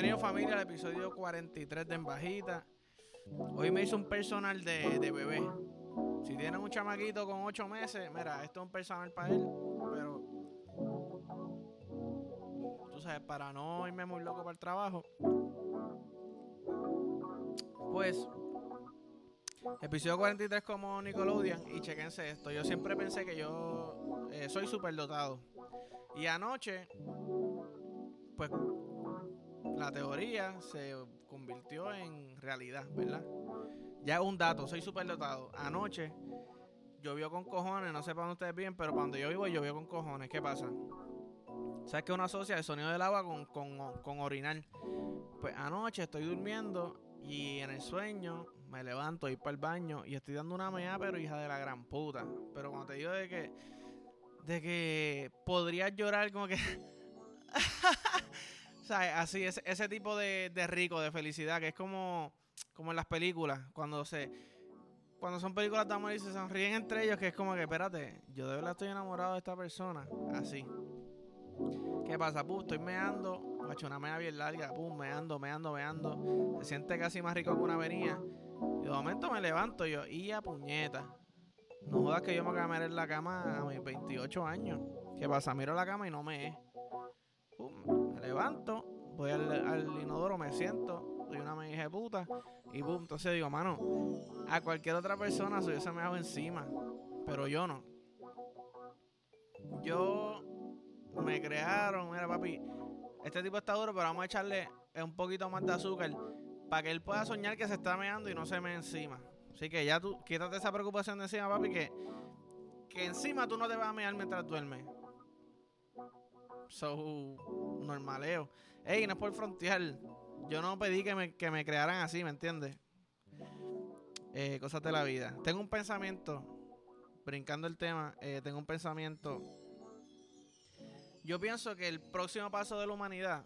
Bienvenido familia al episodio 43 de En Bajita. Hoy me hizo un personal de, de bebé. Si tienes un chamaquito con 8 meses, mira, esto es un personal para él, pero tú sabes, para no irme muy loco para el trabajo, pues episodio 43 como Nickelodeon y chequense esto. Yo siempre pensé que yo eh, soy superdotado. Y anoche, pues la teoría se convirtió en realidad, ¿verdad? Ya un dato, soy superdotado. Anoche llovió con cojones, no sé para dónde ustedes viven, pero donde yo vivo llovió con cojones. ¿Qué pasa? ¿Sabes que uno asocia el sonido del agua con, con, con orinar? Pues anoche estoy durmiendo y en el sueño me levanto, ir para el baño y estoy dando una mea, pero hija de la gran puta. Pero cuando te digo de que, de que podrías llorar como que... sea, así, ese, tipo de, rico, de felicidad, que es como, como en las películas, cuando se... Cuando son películas de amor y se sonríen entre ellos, que es como que, espérate, yo de verdad estoy enamorado de esta persona. Así. ¿Qué pasa? Pum, estoy meando, me hecho una mea bien larga, pum, meando, meando, meando. Se siente casi más rico que una avenida. Y de momento me levanto yo, y a puñeta. No jodas que yo me meter en la cama a mis 28 años. ¿Qué pasa? Miro la cama y no me es. Pum, levanto, voy al, inodoro, me siento, doy una me de puta. Y pum, entonces digo, mano, a cualquier otra persona se hubiese me hago encima. Pero yo no. Yo me crearon, mira papi, este tipo está duro, pero vamos a echarle un poquito más de azúcar para que él pueda soñar que se está meando y no se me encima. Así que ya tú quítate esa preocupación de encima, papi, que, que encima tú no te vas a mear mientras duermes. So, normaleo. Ey, no es por frontear. Yo no pedí que me, que me crearan así, ¿me entiendes? Eh, cosas de la vida. Tengo un pensamiento, brincando el tema, eh, tengo un pensamiento. Yo pienso que el próximo paso de la humanidad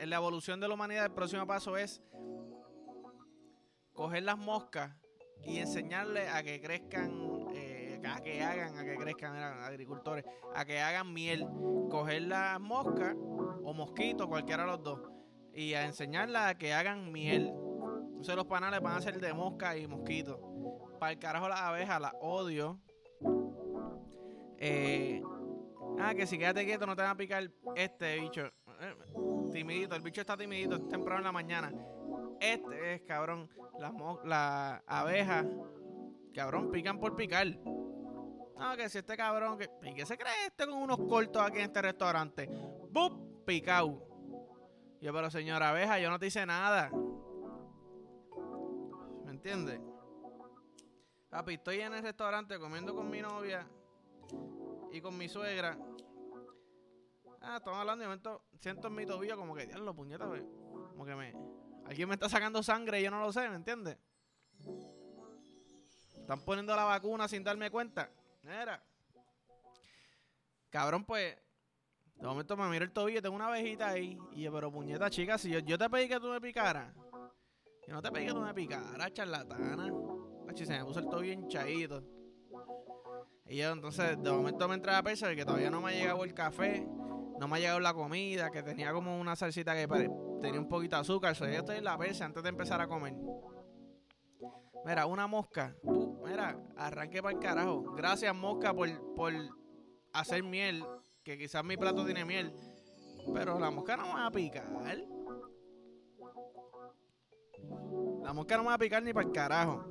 en la evolución de la humanidad, el próximo paso es coger las moscas y enseñarle a que crezcan, a que hagan, a que crezcan, eran agricultores, a que hagan miel. Coger las moscas o mosquitos, cualquiera de los dos, y a enseñarlas a que hagan miel. Entonces los panales van a ser de mosca y mosquitos. Para el carajo las abejas, las odio. Eh, ah, que si quédate quieto no te van a picar este bicho. Eh, timidito, el bicho está timidito, es temprano en la mañana. Este es, cabrón, las la abejas, cabrón, pican por picar. No, que si este cabrón, que, qué se cree este con unos cortos aquí en este restaurante? ¡Bup! Picao. Yo, pero señora abeja, yo no te hice nada. ¿Me entiendes? Papi, estoy en el restaurante comiendo con mi novia y con mi suegra. Ah, estamos hablando y momento siento en mi tobillo como que, diablo, puñeta, como que me. Alguien me está sacando sangre y yo no lo sé, ¿me entiendes? Están poniendo la vacuna sin darme cuenta. Mira. Cabrón, pues. De momento me miro el tobillo, tengo una abejita ahí. Y yo, pero puñeta, chica, si yo, yo te pedí que tú me picaras. Yo no te pedí que tú me picaras, charlatana. Achi, se me puso el tobillo hinchadito. Y yo entonces, de momento me entra a pensar que todavía no me ha llegado el café no me ha llegado la comida, que tenía como una salsita que tenía un poquito de azúcar. So, yo estoy en la persa antes de empezar a comer. Mira, una mosca. Uh, mira, arranqué para el carajo. Gracias, mosca, por, por hacer miel. Que quizás mi plato tiene miel. Pero la mosca no va a picar. La mosca no va a picar ni para el carajo.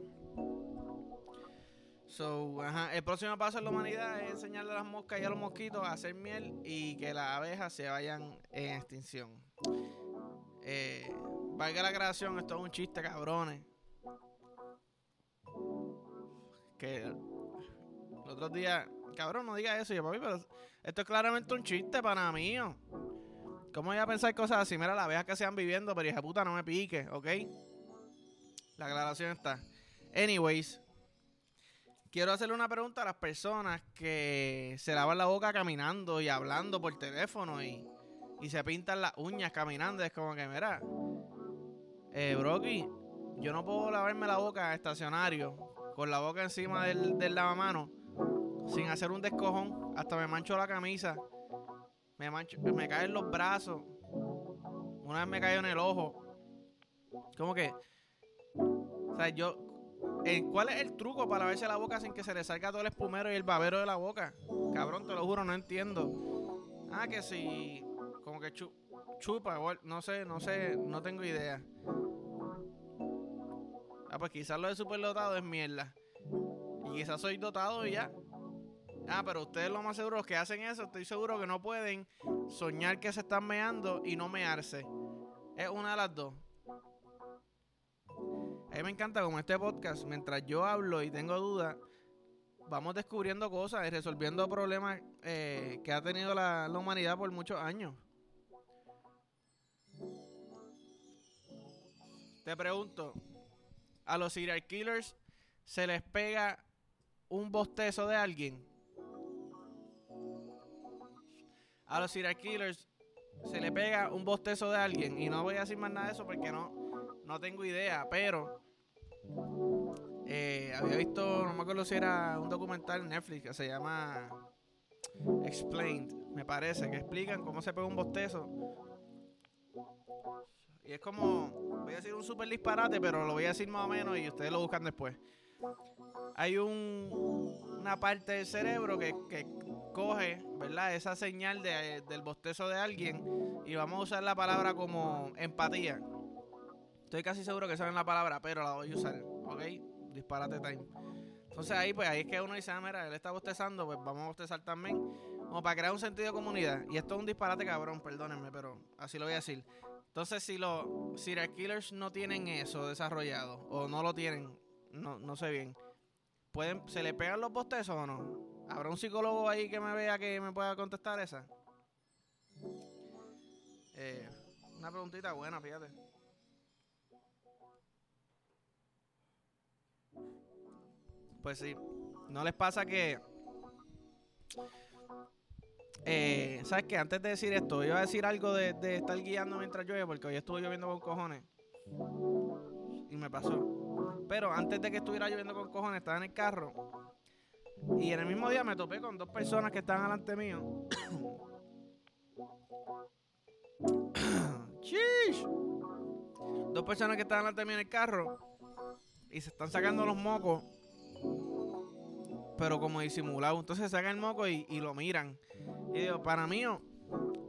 So, ajá, el próximo paso en la humanidad es enseñarle a las moscas y a los mosquitos a hacer miel y que las abejas se vayan en extinción. Eh, valga la creación, esto es un chiste, cabrones. Que el otro día, cabrón, no diga eso, yo papi, pero esto es claramente un chiste para mí. ¿Cómo voy a pensar cosas así? Mira, las abejas que se van viviendo, pero hija puta, no me pique, ¿ok? La aclaración está. Anyways, quiero hacerle una pregunta a las personas que se lavan la boca caminando y hablando por teléfono y, se pintan las uñas caminando. Es como que, mira, eh, Brocky, yo no puedo lavarme la boca estacionario con la boca encima del, del lavamano sin hacer un descojón. Hasta me mancho la camisa. Me mancho, me caen los brazos. Una vez me cayó en el ojo. Como que. O sea, yo. ¿Cuál es el truco para lavarse la boca sin que se le salga todo el espumero y el babero de la boca? Cabrón, te lo juro, no entiendo. Ah, que si. Como que chu- chupa, no sé, no sé, no tengo idea. Ah, pues quizás lo de superdotado es mierda. Y quizás soy dotado y ya. Ah, pero ustedes lo más seguros que hacen eso, estoy seguro que no pueden soñar que se están meando y no mearse. Es una de las dos. A mí me encanta como este podcast, mientras yo hablo y tengo dudas, vamos descubriendo cosas y resolviendo problemas eh, que ha tenido la humanidad por muchos años. Te pregunto, ¿a los serial killers se les pega un bostezo de alguien? A los serial killers se le pega un bostezo de alguien y no voy a decir más nada de eso porque no, no tengo idea, pero eh, había visto, no me acuerdo si era un documental en Netflix que se llama Explained, me parece, que explican cómo se pega un bostezo. Y es como, voy a decir un super disparate, pero lo voy a decir más o menos y ustedes lo buscan después. Hay un, una parte del cerebro que, que coge, ¿verdad? Esa señal de, del bostezo de alguien y vamos a usar la palabra como empatía. Estoy casi seguro que saben la palabra, pero la voy a usar, ¿ok? Disparate time. Entonces ahí, pues ahí es que uno dice, ah, mira, él está bostezando, pues vamos a bostezar también. Como para crear un sentido de comunidad. Y esto es un disparate cabrón, perdónenme, pero así lo voy a decir. Entonces, si los serial killers no tienen eso desarrollado, o no lo tienen, no, no sé bien, ¿pueden, ¿se le pegan los bostezos o no? ¿Habrá un psicólogo ahí que me vea que me pueda contestar esa? Eh, una preguntita buena, fíjate. Pues sí. ¿No les pasa que... Eh, ¿Sabes qué? Antes de decir esto, iba a decir algo de, de estar guiando mientras llueve, porque hoy estuvo lloviendo con cojones. Y me pasó. Pero antes de que estuviera lloviendo con cojones, estaba en el carro. Y en el mismo día me topé con dos personas que estaban delante mío. Chish. Dos personas que estaban delante mío en el carro. Y se están sacando los mocos. Pero como disimulado. Entonces sacan el moco y, lo miran. Y digo, para mí, oh,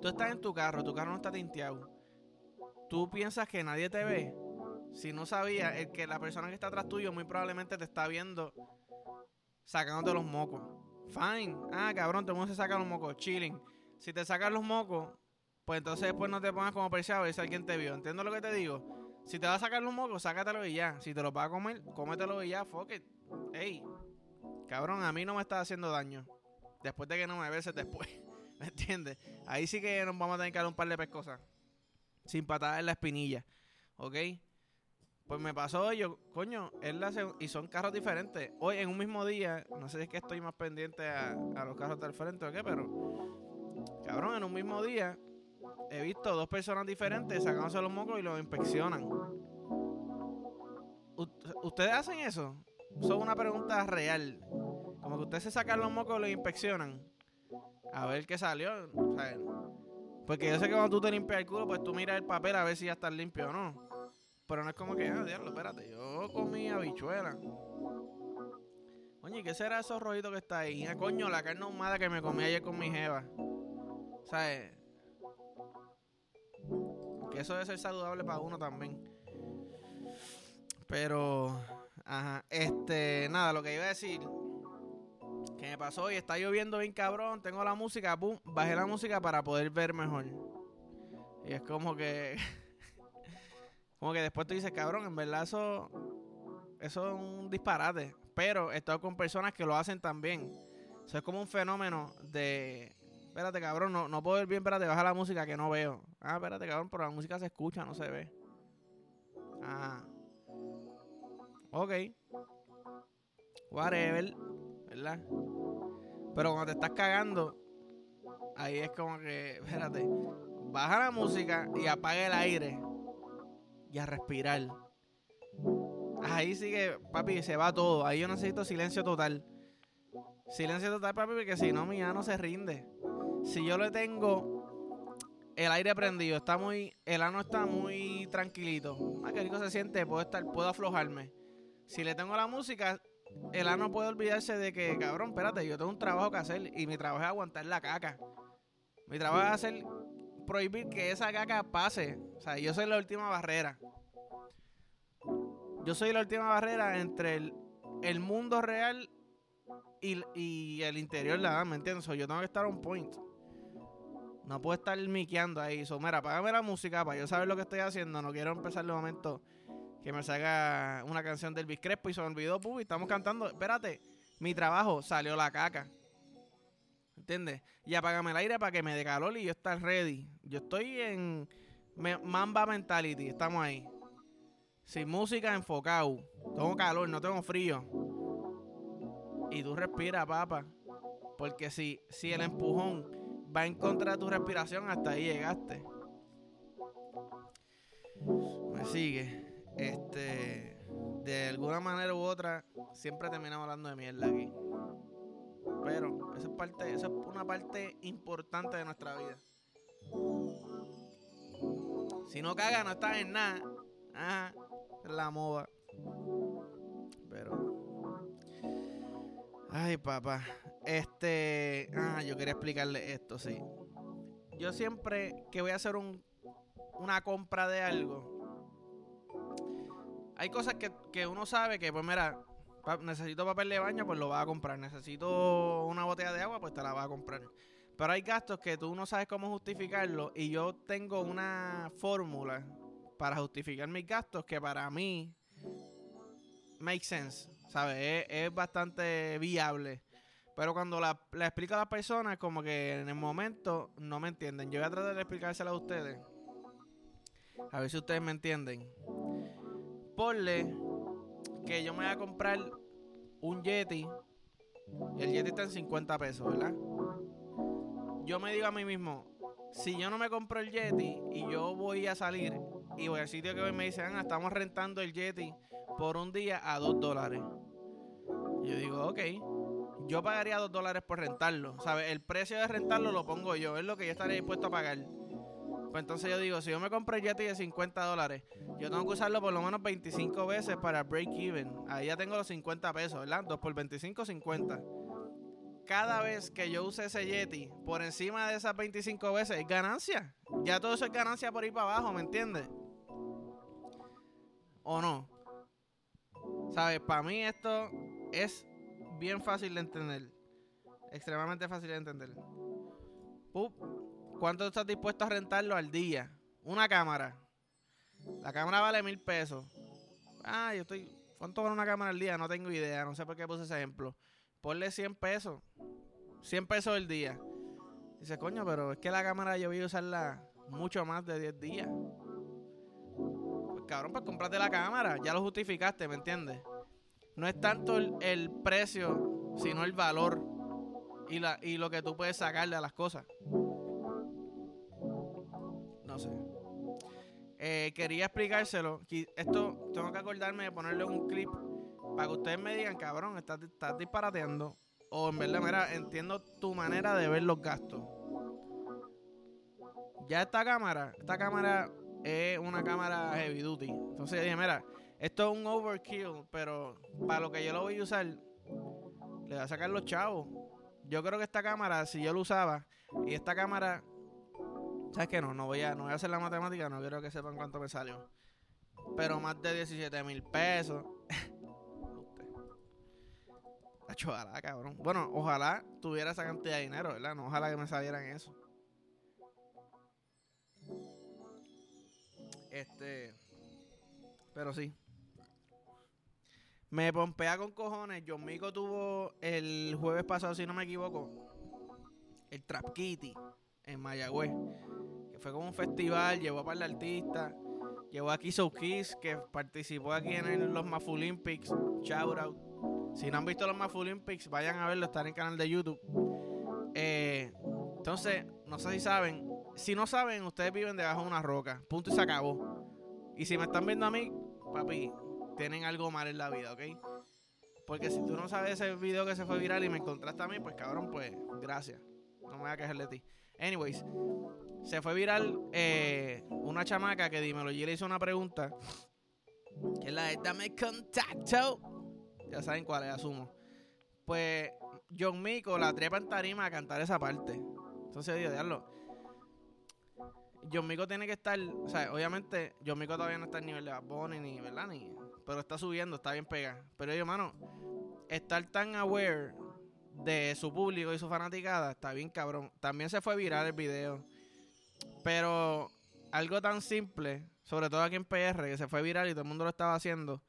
tú estás en tu carro, tu carro no está tinteado. Tú piensas que nadie te ve. Si no sabías, el que la persona que está atrás tuyo muy probablemente te está viendo sacándote los mocos. Fine. Ah, cabrón, todo el mundo se saca los mocos. Chilling. Si te sacan los mocos, pues entonces después no te pongas como perseado a ver si alguien te vio. ¿Entiendes lo que te digo? Si te vas a sacar los mocos, sácatelo y ya. Si te lo vas a comer, cómetelo y ya. Fuck it. Ey, cabrón, a mí no me está haciendo daño. Después de que no me beses después. ¿Me entiendes? Ahí sí que nos vamos a tener que dar un par de pescosas. Sin patadas en la espinilla. ¿Ok? Pues me pasó yo, coño, es la y son carros diferentes. Hoy en un mismo día, no sé si es que estoy más pendiente a, a los carros del frente o qué, pero cabrón, en un mismo día he visto dos personas diferentes sacándose los mocos y los inspeccionan. ¿Ustedes hacen eso? Eso es una pregunta real. Como que ustedes se sacan los mocos y los inspeccionan. A ver qué salió. o porque yo sé que cuando tú te limpias el culo, pues tú miras el papel a ver si ya está limpio o no. Pero no es como que, ah, diablo, espérate, yo comí habichuela. Oye, ¿qué será esos rojitos que está ahí? Ah, coño, la carne ahumada que me comí ayer con mi jeva. ¿Sabes? Que eso debe ser saludable para uno también. Pero, ajá, este, nada, lo que iba a decir, que me pasó hoy, está lloviendo bien cabrón, tengo la música, pum, bajé la música para poder ver mejor. Y es como que, como que después tú dices, cabrón, en verdad eso, eso es un disparate. Pero he estado con personas que lo hacen también. Eso es como un fenómeno de, espérate, cabrón, no, no puedo ver bien, espérate, baja la música que no veo. Ah, espérate, cabrón, pero la música se escucha, no se ve. Ah. Ok. Whatever. ¿Verdad? Pero cuando te estás cagando, ahí es como que, espérate, baja la música y apaga el aire. Y a respirar. Ahí sí que, papi, se va todo. Ahí yo necesito silencio total. Silencio total, papi, porque si no, mi no se rinde. Si yo le tengo el aire prendido, está muy, el ano está muy tranquilito. Ah, qué rico se siente, puedo estar, puedo aflojarme. Si le tengo la música, el ano puede olvidarse de que, cabrón, espérate, yo tengo un trabajo que hacer y mi trabajo es aguantar la caca. Mi trabajo es hacer, prohibir que esa caca pase. O sea, yo soy la última barrera. Yo soy la última barrera entre el, el mundo real y, y, el interior, ¿la? ¿me entiendes? yo tengo que estar on point. No puedo estar miqueando ahí. So, mira, apágame la música para yo saber lo que estoy haciendo. No quiero empezar el momento que me salga una canción del Crespo y se me olvidó, y estamos cantando. Espérate, mi trabajo salió la caca. ¿Entiendes? Y apágame el aire para que me dé calor y yo estar ready. Yo estoy en Mamba Mentality, estamos ahí. Sin música, enfocado. Tengo calor, no tengo frío. Y tú respiras, papá. Porque si, si el empujón va en contra de tu respiración, hasta ahí llegaste. Me sigue. Este, de alguna manera u otra, siempre terminamos hablando de mierda aquí. Pero eso es parte, es una parte importante de nuestra vida. Si no cagas, no estás en nada. Ajá, la moda. Pero. Ay, papá. Este. Ah, yo quería explicarle esto, sí. Yo siempre que voy a hacer un, una compra de algo, hay cosas que, uno sabe que, pues mira, necesito papel de baño, pues lo vas a comprar. Necesito una botella de agua, pues te la vas a comprar. Pero hay gastos que tú no sabes cómo justificarlo y yo tengo una fórmula para justificar mis gastos que para mí make sense, ¿sabes? Es, bastante viable. Pero cuando la, explico a las personas, como que en el momento no me entienden. Yo voy a tratar de explicársela a ustedes. A ver si ustedes me entienden ponle que yo me voy a comprar un Yeti el Yeti está en 50 pesos, ¿verdad? Yo me digo a mí mismo, si yo no me compro el Yeti y yo voy a salir y voy al sitio que me dicen, ah, estamos rentando el Yeti por un día a 2 dólares. Yo digo, ok, yo pagaría 2 dólares por rentarlo. ¿Sabes? El precio de rentarlo lo pongo yo, es lo que yo estaría dispuesto a pagar. Pues entonces yo digo, si yo me compro el Yeti de 50 dólares, yo tengo que usarlo por lo menos 25 veces para break even. Ahí ya tengo los 50 pesos, ¿verdad? 2 por 25, 50. Cada vez que yo use ese Yeti por encima de esas 25 veces, es ganancia. Ya todo eso es ganancia por ir para abajo, ¿me entiendes? ¿O no? ¿Sabes? Para mí esto es bien fácil de entender. Extremadamente fácil de entender. Pup ¿Cuánto estás dispuesto a rentarlo al día? Una cámara. La cámara vale mil pesos. Ah, yo estoy. ¿Cuánto vale una cámara al día? No tengo idea. No sé por qué puse ese ejemplo. Ponle 100 pesos. 100 pesos al día. Dice, coño, pero es que la cámara yo voy a usarla mucho más de 10 días. Pues cabrón, pues comprate la cámara. Ya lo justificaste, ¿me entiendes? No es tanto el, el precio, sino el valor y, la, y lo que tú puedes sacarle a las cosas. Eh, quería explicárselo. Esto tengo que acordarme de ponerle un clip para que ustedes me digan, cabrón, estás, estás disparateando. O en verdad, mira, entiendo tu manera de ver los gastos. Ya esta cámara, esta cámara es una cámara heavy duty. Entonces dije, mira, esto es un overkill, pero para lo que yo lo voy a usar, le voy a sacar los chavos. Yo creo que esta cámara, si yo lo usaba, y esta cámara ¿Sabes qué? No, no voy, a, no voy a hacer la matemática, no quiero que sepan cuánto me salió. Pero más de 17 mil pesos. ojalá, cabrón. Bueno, ojalá tuviera esa cantidad de dinero, ¿verdad? No, ojalá que me salieran eso. Este. Pero sí. Me pompea con cojones. John Mico tuvo el jueves pasado, si no me equivoco, el Trap Kitty en Mayagüez fue como un festival, llevó a par de artistas, llevó a Kiss Kiss, que participó aquí en los Maf Olympics, shout out. Si no han visto los Maf Olympics, vayan a verlo, está en el canal de YouTube. Eh, entonces, no sé si saben, si no saben, ustedes viven debajo de una roca, punto y se acabó. Y si me están viendo a mí, papi, tienen algo mal en la vida, ¿ok? Porque si tú no sabes ese video que se fue viral y me encontraste a mí, pues cabrón, pues gracias. No me voy a quejar de ti. Anyways, se fue viral eh, una chamaca que Dímelo G le hizo una pregunta. Que es la de dame contacto. Ya saben cuál es, asumo. Pues John Mico la trepa en tarima a cantar esa parte. Entonces digo, diablo. John Mico tiene que estar, o sea, obviamente John Mico todavía no está en nivel de Bad ni, ¿verdad? Ni, pero está subiendo, está bien pegado. Pero yo, mano, estar tan aware de su público y su fanaticada está bien cabrón. También se fue viral el video. Pero algo tan simple, sobre todo aquí en PR, que se fue viral y todo el mundo lo estaba haciendo.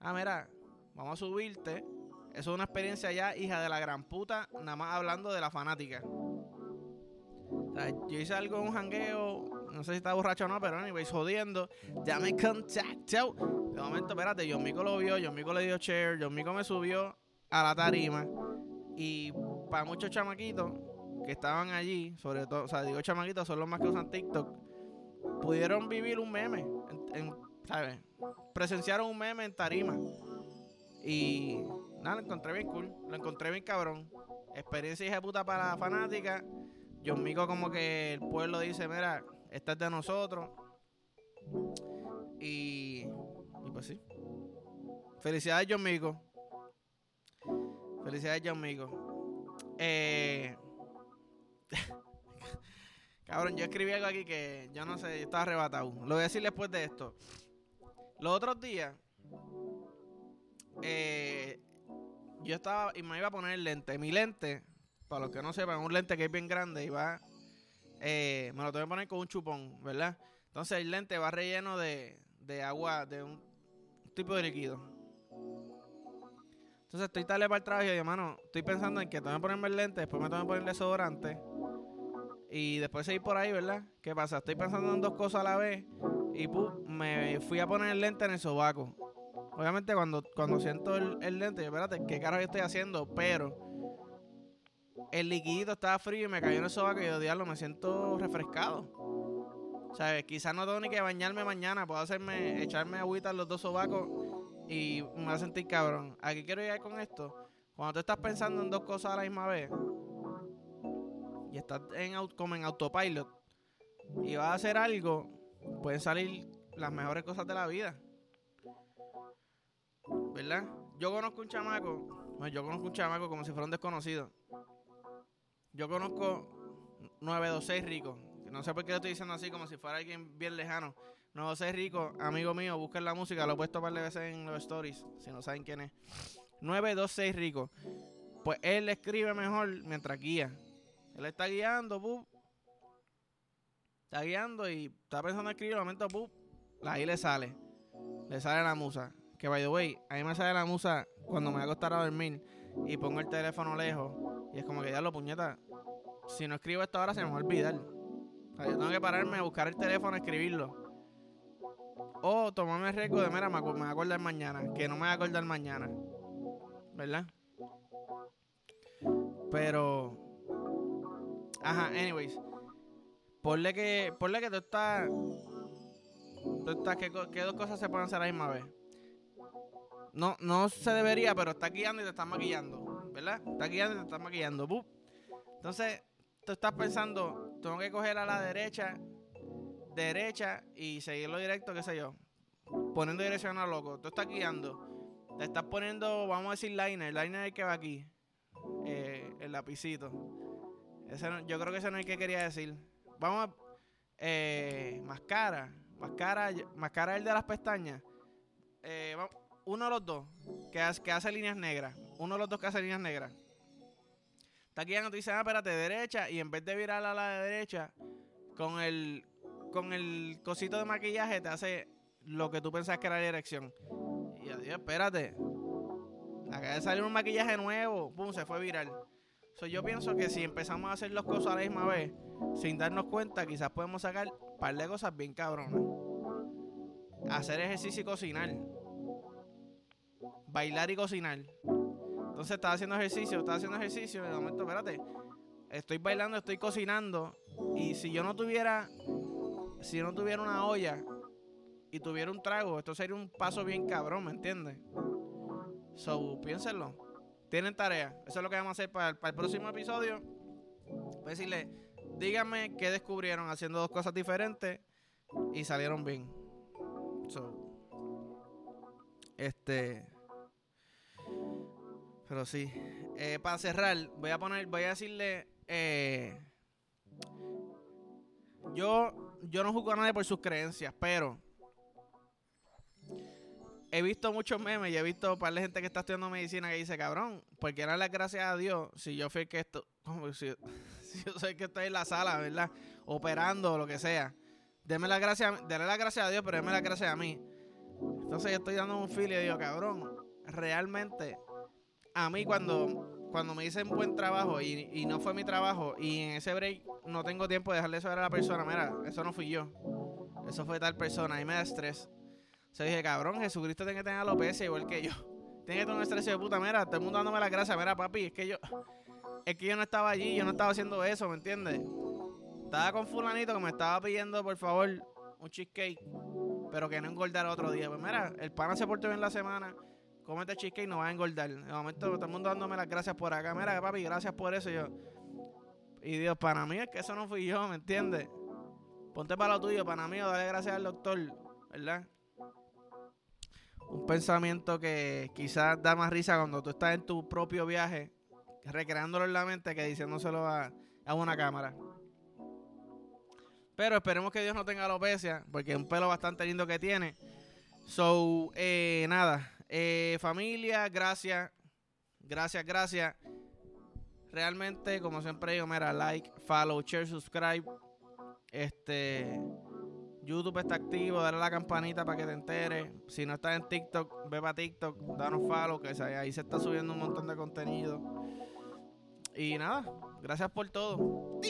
Ah, mira, vamos a subirte. Eso es una experiencia ya, hija de la gran puta, nada más hablando de la fanática. O sea, yo hice algo en un jangueo, no sé si estaba borracho o no, pero anyways, jodiendo. Ya me contactó. De momento, espérate, John Mico lo vio, John Mico le dio share, John Mico me subió a la tarima. Y para muchos chamaquitos que estaban allí, sobre todo, o sea, digo chamaquitos, son los más que usan TikTok, pudieron vivir un meme, ¿sabes? Presenciaron un meme en tarima. Y nada, lo encontré bien cool, lo encontré bien cabrón. Experiencia hija puta para la fanática. John Mico como que el pueblo dice, mira, esta es de nosotros. Y, y pues sí. Felicidades John Mico. Felicidades John Mico. Eh, cabrón, yo escribí algo aquí que yo no sé, estaba arrebatado. Lo voy a decir después de esto. Los otros días, eh, yo estaba y me iba a poner el lente. Mi lente, para los que no sepan, un lente que es bien grande y va, eh, me lo tengo que poner con un chupón, ¿verdad? Entonces el lente va relleno de, de agua, de un tipo de líquido. Entonces estoy tarde para el trabajo y yo, hermano, estoy pensando en que tengo que ponerme el lente, después me tengo que poner el desodorante y después seguir por ahí, ¿verdad? ¿Qué pasa? Estoy pensando en dos cosas a la vez y me fui a poner el lente en el sobaco. Obviamente cuando, cuando siento el, lente, yo, espérate, ¿qué carajo estoy haciendo? Pero el liquidito estaba frío y me cayó en el sobaco y yo, diablo, me siento refrescado. ¿Sabes? Quizás no tengo ni que bañarme mañana, puedo hacerme, echarme agüita en los dos sobacos y me va a sentir cabrón. Aquí quiero llegar con esto. Cuando tú estás pensando en dos cosas a la misma vez y estás en, como en autopilot y vas a hacer algo, pueden salir las mejores cosas de la vida. ¿verdad? Yo conozco un chamaco, yo conozco un chamaco como si fuera un desconocido. Yo conozco 926 Rico. No sé por qué lo estoy diciendo así, como si fuera alguien bien lejano. 926 Rico, amigo mío, busquen la música, lo he puesto para veces en los stories, si no saben quién es. 926 Rico. Pues él escribe mejor mientras guía. Él está guiando, ¡pup! Está guiando y está pensando en escribir, de momento, ¡pup! Ahí le sale. Le sale la musa. Que by the way, a mí me sale la musa cuando me voy a acostar a dormir y pongo el teléfono lejos. Y es como que ya lo puñeta. Si no escribo esto ahora se me va a olvidar. O sea, yo tengo que pararme a buscar el teléfono escribirlo. O tomarme el riesgo de, mira, me, voy a acordar mañana. Que no me voy a acordar mañana. ¿Verdad? Pero. Ajá, anyways. Ponle que, ponle que tú estás. Tú estás, ¿qué, ¿qué dos cosas se pueden hacer a la misma vez? No, no se debería, pero está guiando y te está maquillando, ¿verdad? Está guiando y te está maquillando. Entonces, tú estás pensando, tengo que coger a la derecha, derecha y seguirlo directo, qué sé yo. Poniendo dirección a loco. Tú estás guiando. Te estás poniendo, vamos a decir, liner. Liner es el que va aquí. Eh, el lapicito. Ese yo creo que ese no es el que quería decir. Vamos a. Eh. Máscara. Máscara el de las pestañas. Eh, uno de los dos que hace, que hace líneas negras, uno de los dos que hace líneas negras, está guiando, te dice, ah, espérate, derecha, y en vez de virar a la derecha, con el, con el cosito de maquillaje te hace lo que tú pensás que era la dirección. Y adiós, espérate. Acaba de salir un maquillaje nuevo, pum, se fue viral. So, yo pienso que si empezamos a hacer las cosas a la misma vez, sin darnos cuenta, quizás podemos sacar un par de cosas bien cabronas. Hacer ejercicio y cocinar bailar y cocinar. Entonces estaba haciendo ejercicio, estaba haciendo ejercicio de momento, espérate, estoy bailando, estoy cocinando y si yo no tuviera, si no tuviera una olla y tuviera un trago, esto sería un paso bien cabrón, ¿me entiendes? So, piénsenlo. Tienen tarea. Eso es lo que vamos a hacer para el, próximo episodio. Voy a decirle, díganme qué descubrieron haciendo dos cosas diferentes y salieron bien. este. Pero sí. Eh, para cerrar, voy a poner, voy a decirle. Eh, yo, yo no juzgo a nadie por sus creencias, pero he visto muchos memes y he visto un par de gente que está estudiando medicina que dice, cabrón, porque no las gracias a Dios si yo fui que esto, si, yo sé que estoy en la sala, ¿verdad? Operando o lo que sea. Deme las gracias, denle las gracias a Dios, pero déme las gracias a mí. Entonces yo estoy dando un feel y digo, cabrón, realmente, a mí cuando, cuando me dicen buen trabajo y, y, no fue mi trabajo y en ese break no tengo tiempo de dejarle saber a la persona, mira, eso no fui yo. Eso fue tal persona y me da estrés. Se dije, cabrón, Jesucristo tiene que tener alopecia igual que yo. Tiene que tener un estrés de puta, mira, todo el mundo dándome la gracia, mira, papi, es que yo, es que yo no estaba allí, yo no estaba haciendo eso, ¿me entiendes? Estaba con fulanito que me estaba pidiendo, por favor, un cheesecake, pero que no engordara otro día. Pues mira, el pana se portó bien la semana, cómete cheesecake y no va a engordar. De momento todo el mundo dándome las gracias por acá, mira, papi, gracias por eso. yo, y Dios, para mí es que eso no fui yo, ¿me entiendes? Ponte para lo tuyo, para mí, dale gracias al doctor, ¿verdad? un pensamiento que quizás da más risa cuando tú estás en tu propio viaje, recreándolo en la mente que diciéndoselo a, a una cámara. Pero esperemos que Dios no tenga alopecia, porque es un pelo bastante lindo que tiene. So, eh, nada, eh, familia, gracias, gracias, gracias. Realmente, como siempre digo, mira, like, follow, share, subscribe. Este YouTube está activo, dale a la campanita para que te enteres. Si no estás en TikTok, ve para TikTok, danos follow, que ahí se está subiendo un montón de contenido. Y nada, gracias por todo.